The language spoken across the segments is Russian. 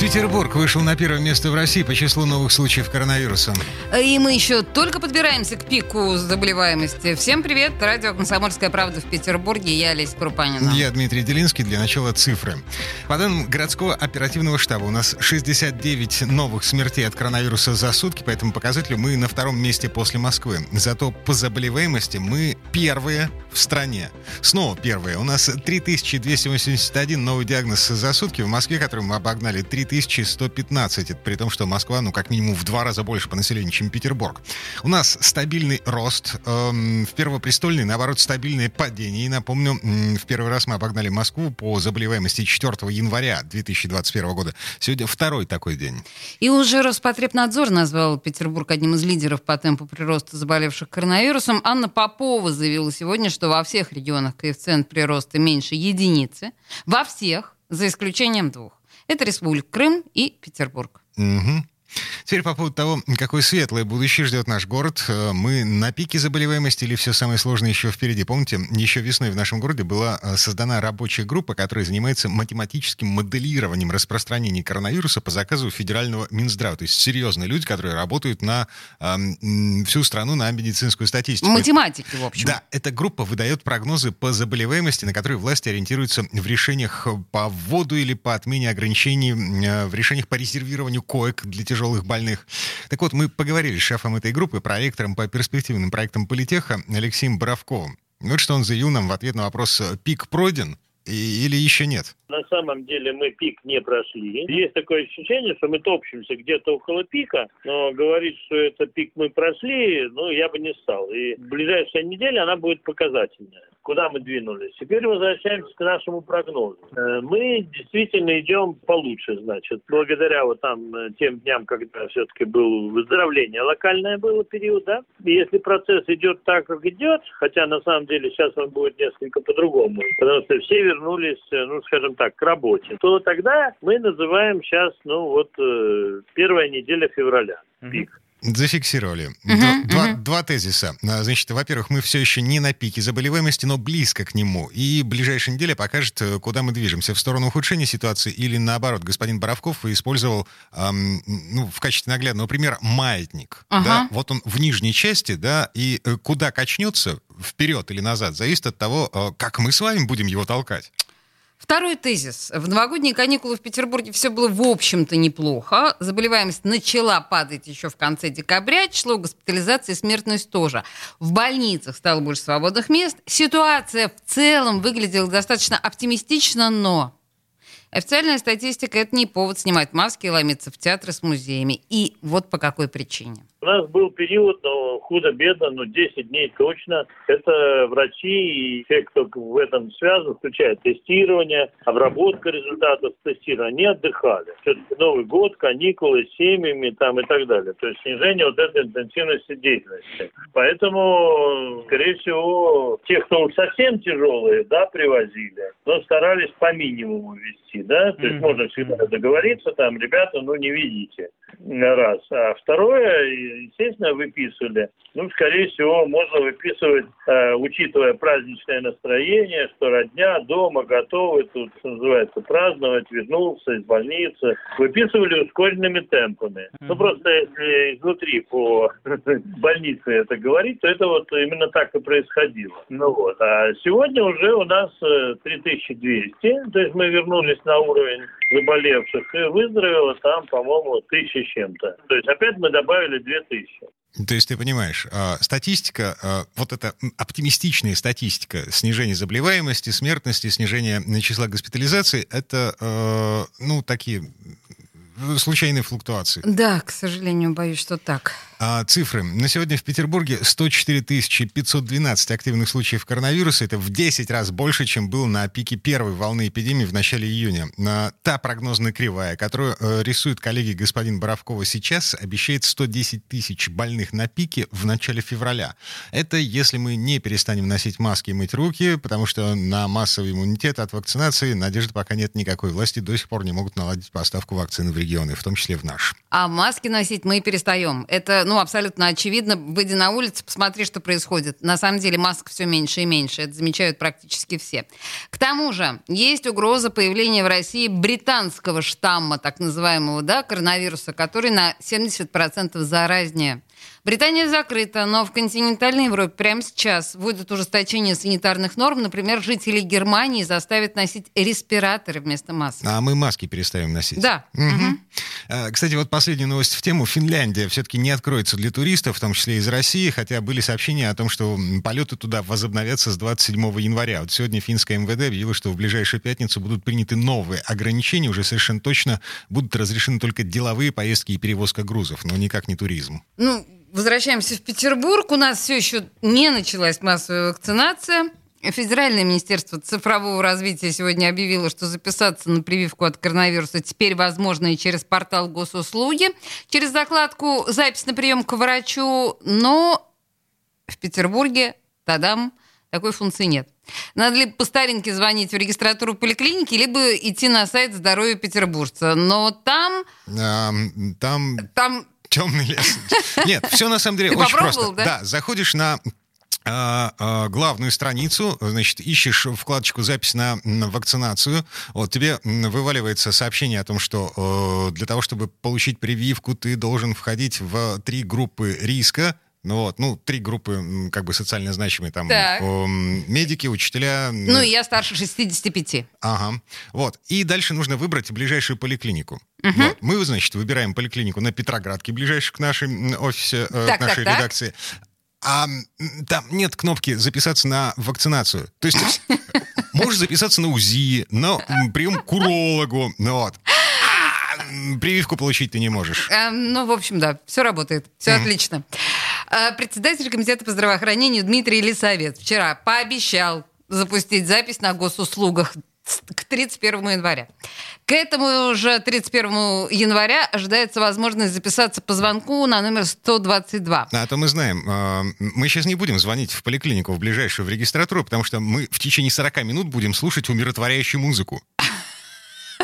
Петербург вышел на первое место в России по числу новых случаев коронавируса. И мы еще только подбираемся к пику заболеваемости. Всем привет, радио «Комсомольская правда» в Петербурге. Я Олеся Крупанина. Я Дмитрий Делинский. Для начала цифры. По данным городского оперативного штаба, у нас 69 новых смертей от коронавируса за сутки. По этому показателю мы на втором месте после Москвы. Зато по заболеваемости мы первые в стране. Снова первые. У нас 3281 новый диагноз за сутки. В Москве, который мы обогнали 3 3115. Это при том, что Москва, ну, как минимум в два раза больше по населению, чем Петербург. У нас стабильный рост. Эм, в Первопрестольный, наоборот, стабильное падение. И напомню, в первый раз мы обогнали Москву по заболеваемости 4 января 2021 года. Сегодня второй такой день. И уже Роспотребнадзор назвал Петербург одним из лидеров по темпу прироста заболевших коронавирусом. Анна Попова заявила сегодня, что во всех регионах коэффициент прироста меньше единицы. Во всех, за исключением двух. Это Республика Крым и Петербург. Угу. Теперь по поводу того, какое светлое будущее ждет наш город. Э, мы на пике заболеваемости или все самое сложное еще впереди? Помните, еще весной в нашем городе была э, создана рабочая группа, которая занимается математическим моделированием распространения коронавируса по заказу федерального Минздрава. То есть серьезные люди, которые работают на э, всю страну на медицинскую статистику. Математики, в общем. Да, эта группа выдает прогнозы по заболеваемости, на которые власти ориентируются в решениях по вводу или по отмене ограничений, э, в решениях по резервированию коек для тяжелых больных больных. Так вот, мы поговорили с шефом этой группы, проректором по перспективным проектам Политеха Алексеем Боровковым. Вот что он заявил нам в ответ на вопрос «Пик пройден?» или еще нет? На самом деле мы пик не прошли. Есть такое ощущение, что мы топчемся где-то около пика, но говорить, что это пик мы прошли, ну, я бы не стал. И ближайшая неделя, она будет показательная куда мы двинулись. Теперь возвращаемся к нашему прогнозу. Э, мы действительно идем получше, значит, благодаря вот там э, тем дням, когда все-таки было выздоровление локальное было период, да. И если процесс идет так, как идет, хотя на самом деле сейчас он будет несколько по-другому, потому что все вернулись, э, ну, скажем так, к работе, то тогда мы называем сейчас, ну, вот первая неделя февраля, пик. Mm-hmm. Зафиксировали. Uh-huh, два, uh-huh. два тезиса. А, значит, во-первых, мы все еще не на пике заболеваемости, но близко к нему. И ближайшая неделя покажет, э, куда мы движемся. В сторону ухудшения ситуации или наоборот. Господин Боровков использовал эм, ну, в качестве наглядного примера маятник. Uh-huh. Да? Вот он в нижней части, да, и э, куда качнется, вперед или назад, зависит от того, э, как мы с вами будем его толкать. Второй тезис. В новогодние каникулы в Петербурге все было, в общем-то, неплохо. Заболеваемость начала падать еще в конце декабря. Число госпитализации и смертность тоже. В больницах стало больше свободных мест. Ситуация в целом выглядела достаточно оптимистично, но официальная статистика – это не повод снимать маски и ломиться в театры с музеями. И вот по какой причине. У нас был период, но худо-бедно, но 10 дней точно. Это врачи и те, кто в этом связан, включая тестирование, обработка результатов тестирования, они отдыхали. Все-таки Новый год, каникулы с семьями там и так далее. То есть снижение вот этой интенсивности деятельности. Поэтому, скорее всего, те, кто совсем тяжелые, да, привозили, но старались по минимуму вести, да. То есть mm-hmm. можно всегда договориться, там, ребята, ну не видите раз. А второе, естественно, выписывали. Ну, скорее всего, можно выписывать, э, учитывая праздничное настроение, что родня дома готовы, тут, что называется, праздновать, вернулся из больницы. Выписывали ускоренными темпами. Ну, просто если изнутри по больнице это говорить, то это вот именно так и происходило. Ну вот. А сегодня уже у нас 3200, э, то есть мы вернулись на уровень заболевших и выздоровело там, по-моему, тысячи с чем-то. То есть опять мы добавили 2000. То есть ты понимаешь, а, статистика, а, вот эта оптимистичная статистика снижения заболеваемости, смертности, снижения числа госпитализаций, это, а, ну, такие случайные флуктуации. Да, к сожалению, боюсь, что так. А, цифры. На сегодня в Петербурге 104 512 активных случаев коронавируса. Это в 10 раз больше, чем было на пике первой волны эпидемии в начале июня. А, та прогнозная кривая, которую э, рисует коллеги господин Боровкова сейчас, обещает 110 тысяч больных на пике в начале февраля. Это если мы не перестанем носить маски и мыть руки, потому что на массовый иммунитет от вакцинации надежды пока нет никакой. Власти до сих пор не могут наладить поставку вакцины в регионы, в том числе в наш. А маски носить мы перестаем. Это ну, абсолютно очевидно. Выйди на улицу, посмотри, что происходит. На самом деле масок все меньше и меньше. Это замечают практически все. К тому же, есть угроза появления в России британского штамма, так называемого, да, коронавируса, который на 70% заразнее. Британия закрыта, но в континентальной Европе прямо сейчас вводят ужесточение санитарных норм. Например, жителей Германии заставят носить респираторы вместо масок. А мы маски перестаем носить. Да. Угу. Кстати, вот последняя новость в тему. Финляндия все-таки не откроется для туристов, в том числе из России, хотя были сообщения о том, что полеты туда возобновятся с 27 января. Вот сегодня финская МВД объявила, что в ближайшую пятницу будут приняты новые ограничения. Уже совершенно точно будут разрешены только деловые поездки и перевозка грузов, но никак не туризм. Ну, возвращаемся в Петербург. У нас все еще не началась массовая вакцинация. Федеральное министерство цифрового развития сегодня объявило, что записаться на прививку от коронавируса теперь возможно и через портал госуслуги, через закладку «Запись на прием к врачу», но в Петербурге, тадам, такой функции нет. Надо либо по старинке звонить в регистратуру поликлиники, либо идти на сайт здоровья петербуржца. Но там... Там... Там Темный лес. Нет, все на самом деле Ты очень просто. да? Да, заходишь на а, а, главную страницу, значит, ищешь вкладочку «Запись на вакцинацию», вот тебе вываливается сообщение о том, что э, для того, чтобы получить прививку, ты должен входить в три группы риска, ну вот, ну, три группы как бы социально значимые, там, Так. м, медики, учителя. Ну, и я старше 65. Ага. Вот. И дальше нужно выбрать ближайшую поликлинику. Вот. Мы, значит, выбираем поликлинику на Петроградке, ближайшую к нашей офисе, э, Так, к нашей так, так. редакции. А м, там нет кнопки записаться на вакцинацию. То есть можешь записаться на УЗИ, на прием к урологу. Ну вот. А, Прививку получить ты не можешь. Э, ну, в общем, да, все работает, все отлично. Э, Председатель комитета по здравоохранению Дмитрий Лисовец вчера пообещал запустить запись на госуслугах к 31 января. К этому же 31 января ожидается возможность записаться по звонку на номер 122. А то мы знаем, э, мы сейчас не будем звонить в поликлинику, в ближайшую, в регистратуру, потому что мы в течение 40 минут будем слушать умиротворяющую музыку.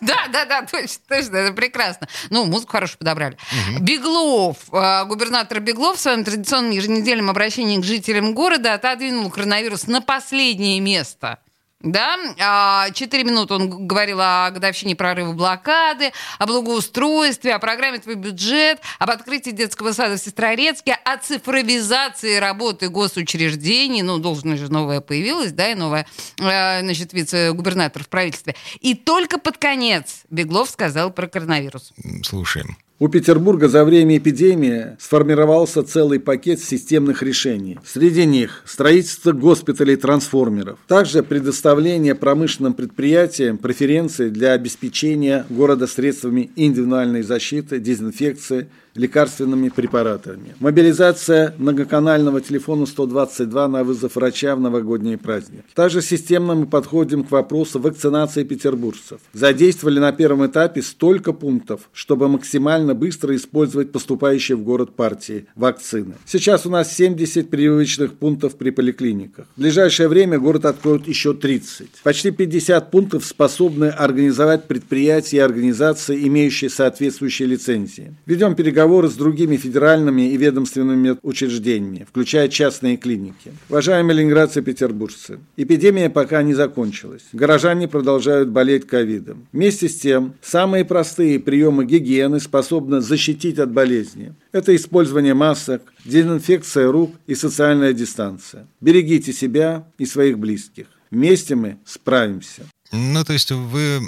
Да, да, да, точно, точно, это прекрасно. Ну, музыку хорошую подобрали. Беглов, э, губернатор Беглов в своем традиционном еженедельном обращении к жителям города отодвинул коронавирус на последнее место. Да, А, четыре минуты он говорил о годовщине прорыва блокады, о благоустройстве, о программе «Твой бюджет», об открытии детского сада в Сестрорецке, о цифровизации работы госучреждений. Ну, должность же новая появилась, да, и новая, э, значит, вице-губернатор в правительстве. И только под конец Беглов сказал про коронавирус. Слушаем. У Петербурга за время эпидемии сформировался целый пакет системных решений. Среди них строительство госпиталей-трансформеров, также предоставление промышленным предприятиям преференций для обеспечения города средствами индивидуальной защиты, дезинфекции, лекарственными препаратами. Мобилизация многоканального телефона 122 на вызов врача в новогодние праздники. Также системно мы подходим к вопросу вакцинации петербуржцев. Задействовали на первом этапе столько пунктов, чтобы максимально быстро использовать поступающие в город партии вакцины. Сейчас у нас 70 прививочных пунктов при поликлиниках. В ближайшее время город откроет еще 30. Почти 50 пунктов способны организовать предприятия и организации, имеющие соответствующие лицензии. Ведем переговоры с другими федеральными и ведомственными учреждениями, включая частные клиники. Уважаемые ленинградцы и петербуржцы, эпидемия пока не закончилась. Горожане продолжают болеть ковидом. Вместе с тем, самые простые приемы гигиены способны защитить от болезни. Это использование масок, дезинфекция рук и социальная дистанция. Берегите себя и своих близких. Вместе мы справимся. Ну, то есть вы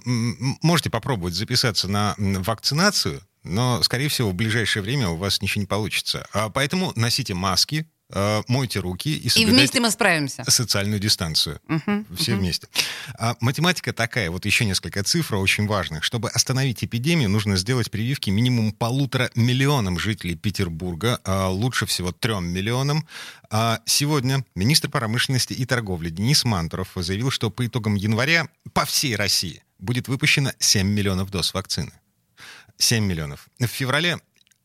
можете попробовать записаться на вакцинацию, но, скорее всего, в ближайшее время у вас ничего не получится. А поэтому носите маски, э, мойте руки и И вместе мы справимся. социальную дистанцию. Мгм, Все мгм. вместе. А математика такая, вот еще несколько цифр очень важных. Чтобы остановить эпидемию, нужно сделать прививки минимум полутора миллионам жителей Петербурга, а лучше всего трем миллионам. А сегодня министр промышленности и торговли Денис Мантуров заявил, что по итогам января по всей России будет выпущено 7 миллионов доз вакцины. 7 миллионов. В феврале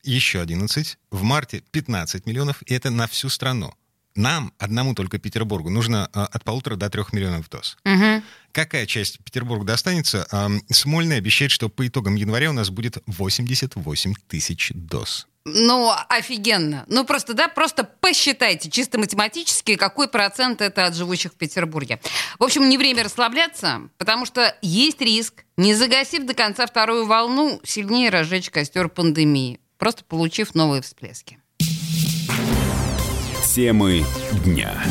еще 11, в марте 15 миллионов, и это на всю страну. Нам, одному только Петербургу, нужно а, от полутора до трех миллионов доз. Мгм. Какая часть Петербурга достанется? Смольный обещает, что по итогам января у нас будет 88 тысяч доз. Ну, офигенно. Ну, просто, да, просто посчитайте чисто математически, какой процент это от живущих в Петербурге. В общем, не время расслабляться, потому что есть риск, не загасив до конца вторую волну, сильнее разжечь костер пандемии, просто получив новые всплески. Темы дня.